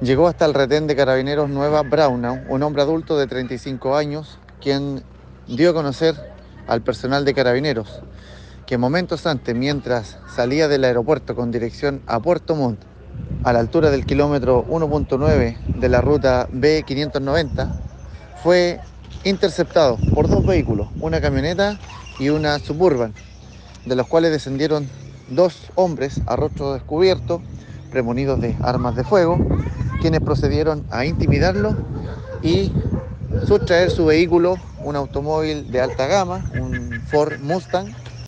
llegó hasta el retén de carabineros Nueva Braunau, un hombre adulto de 35 años, quien dio a conocer al personal de carabineros que momentos antes, mientras salía del aeropuerto con dirección a Puerto Montt, a la altura del kilómetro 1.9 de la ruta B590, fue interceptado por dos vehículos, una camioneta y una suburban, de los cuales descendieron dos hombres a rostro descubierto, premonidos de armas de fuego, quienes procedieron a intimidarlo y sustraer su vehículo, un automóvil de alta gama, un Ford Mustang,